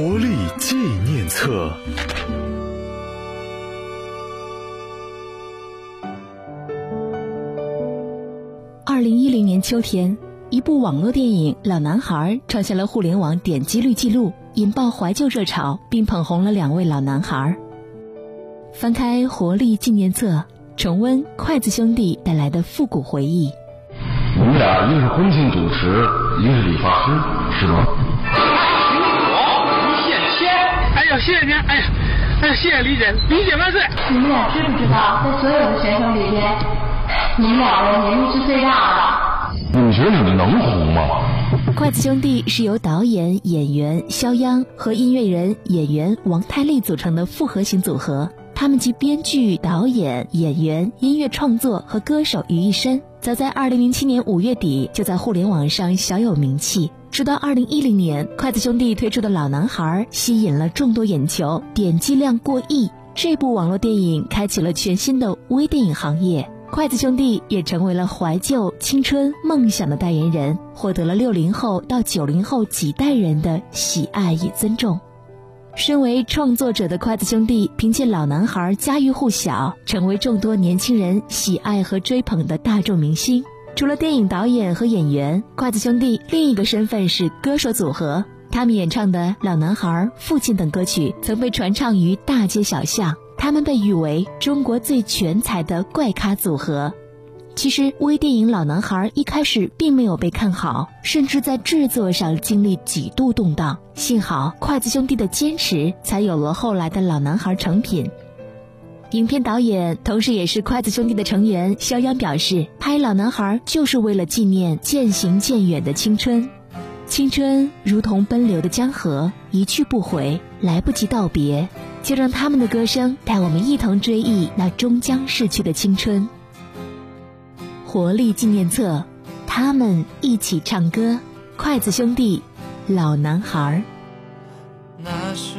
活力纪念册。二零一零年秋天，一部网络电影《老男孩》创下了互联网点击率记录，引爆怀旧热潮，并捧红了两位老男孩。翻开《活力纪念册》，重温筷子兄弟带来的复古回忆。你们俩一个是婚庆主持，一个是理发师，是吗？呀，谢谢您，哎呀，哎呀，谢谢李姐，李姐万岁！你们俩知不知道，在所有的选手里边，你们两人年龄是最大的。你们觉得你们能红吗？筷子兄弟是由导演、演员肖央和音乐人、演员王太利组成的复合型组合。他们集编剧、导演、演员、音乐创作和歌手于一身。早在2007年5月底，就在互联网上小有名气。直到2010年，筷子兄弟推出的《老男孩》吸引了众多眼球，点击量过亿。这部网络电影开启了全新的微电影行业，筷子兄弟也成为了怀旧、青春、梦想的代言人，获得了六零后到九零后几代人的喜爱与尊重。身为创作者的筷子兄弟，凭借《老男孩》家喻户晓，成为众多年轻人喜爱和追捧的大众明星。除了电影导演和演员，筷子兄弟另一个身份是歌手组合。他们演唱的《老男孩》《父亲》等歌曲曾被传唱于大街小巷，他们被誉为中国最全才的怪咖组合。其实微电影《老男孩》一开始并没有被看好，甚至在制作上经历几度动荡。幸好筷子兄弟的坚持，才有了后来的老男孩成品。影片导演同时也是筷子兄弟的成员肖央表示，拍《老男孩》就是为了纪念渐行渐远的青春。青春如同奔流的江河，一去不回，来不及道别。就让他们的歌声带我们一同追忆那终将逝去的青春。活力纪念册，他们一起唱歌，筷子兄弟，老男孩。那是、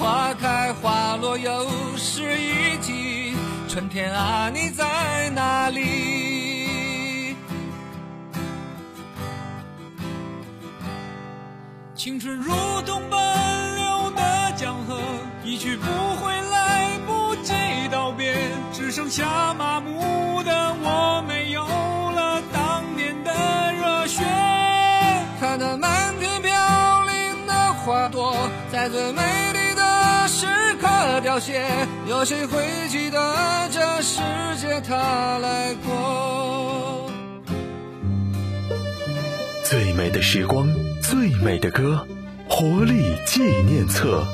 花开花落又是一季，春天啊，你在哪里？青春如同奔流的江河，一去不回，来不及道别，只剩下麻木的我，没有了当年的热血。看那满天飘零的花朵。在最美丽时刻凋谢，有谁会记得这世界它来过？最美的时光，最美的歌，活力纪念册。